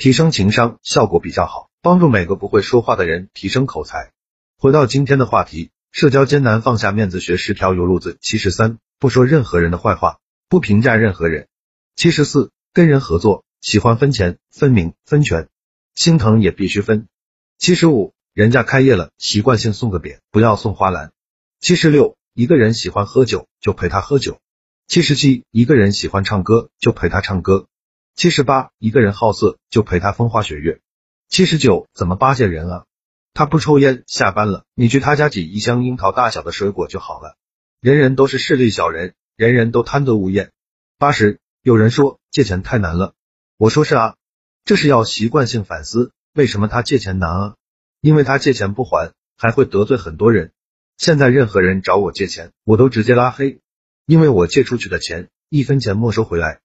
提升情商效果比较好，帮助每个不会说话的人提升口才。回到今天的话题，社交艰难，放下面子学十条油路子。七十三，不说任何人的坏话，不评价任何人。七十四，跟人合作，喜欢分钱、分名、分权，心疼也必须分。七十五，人家开业了，习惯性送个匾，不要送花篮。七十六，一个人喜欢喝酒，就陪他喝酒。七十七，一个人喜欢唱歌，就陪他唱歌。七十八，一个人好色就陪他风花雪月。七十九，怎么巴结人啊？他不抽烟，下班了，你去他家挤一箱樱桃大小的水果就好了。人人都是势利小人，人人都贪得无厌。八十，有人说借钱太难了，我说是啊，这是要习惯性反思，为什么他借钱难啊？因为他借钱不还，还会得罪很多人。现在任何人找我借钱，我都直接拉黑，因为我借出去的钱一分钱没收回来。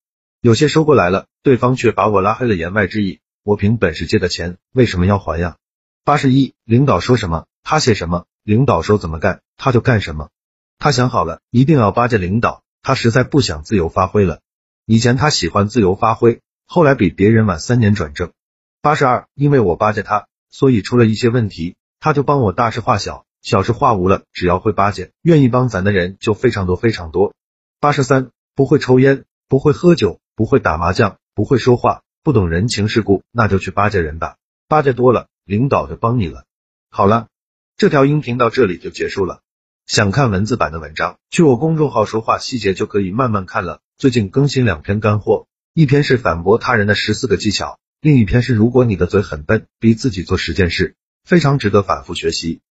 有些收过来了，对方却把我拉黑了，言外之意，我凭本事借的钱，为什么要还呀？八十一，领导说什么，他写什么；领导说怎么干，他就干什么。他想好了，一定要巴结领导，他实在不想自由发挥了。以前他喜欢自由发挥，后来比别人晚三年转正。八十二，因为我巴结他，所以出了一些问题，他就帮我大事化小，小事化无了。只要会巴结，愿意帮咱的人就非常多非常多。八十三，不会抽烟，不会喝酒。不会打麻将，不会说话，不懂人情世故，那就去巴结人吧。巴结多了，领导就帮你了。好了，这条音频到这里就结束了。想看文字版的文章，去我公众号说话细节就可以慢慢看了。最近更新两篇干货，一篇是反驳他人的十四个技巧，另一篇是如果你的嘴很笨，逼自己做十件事，非常值得反复学习。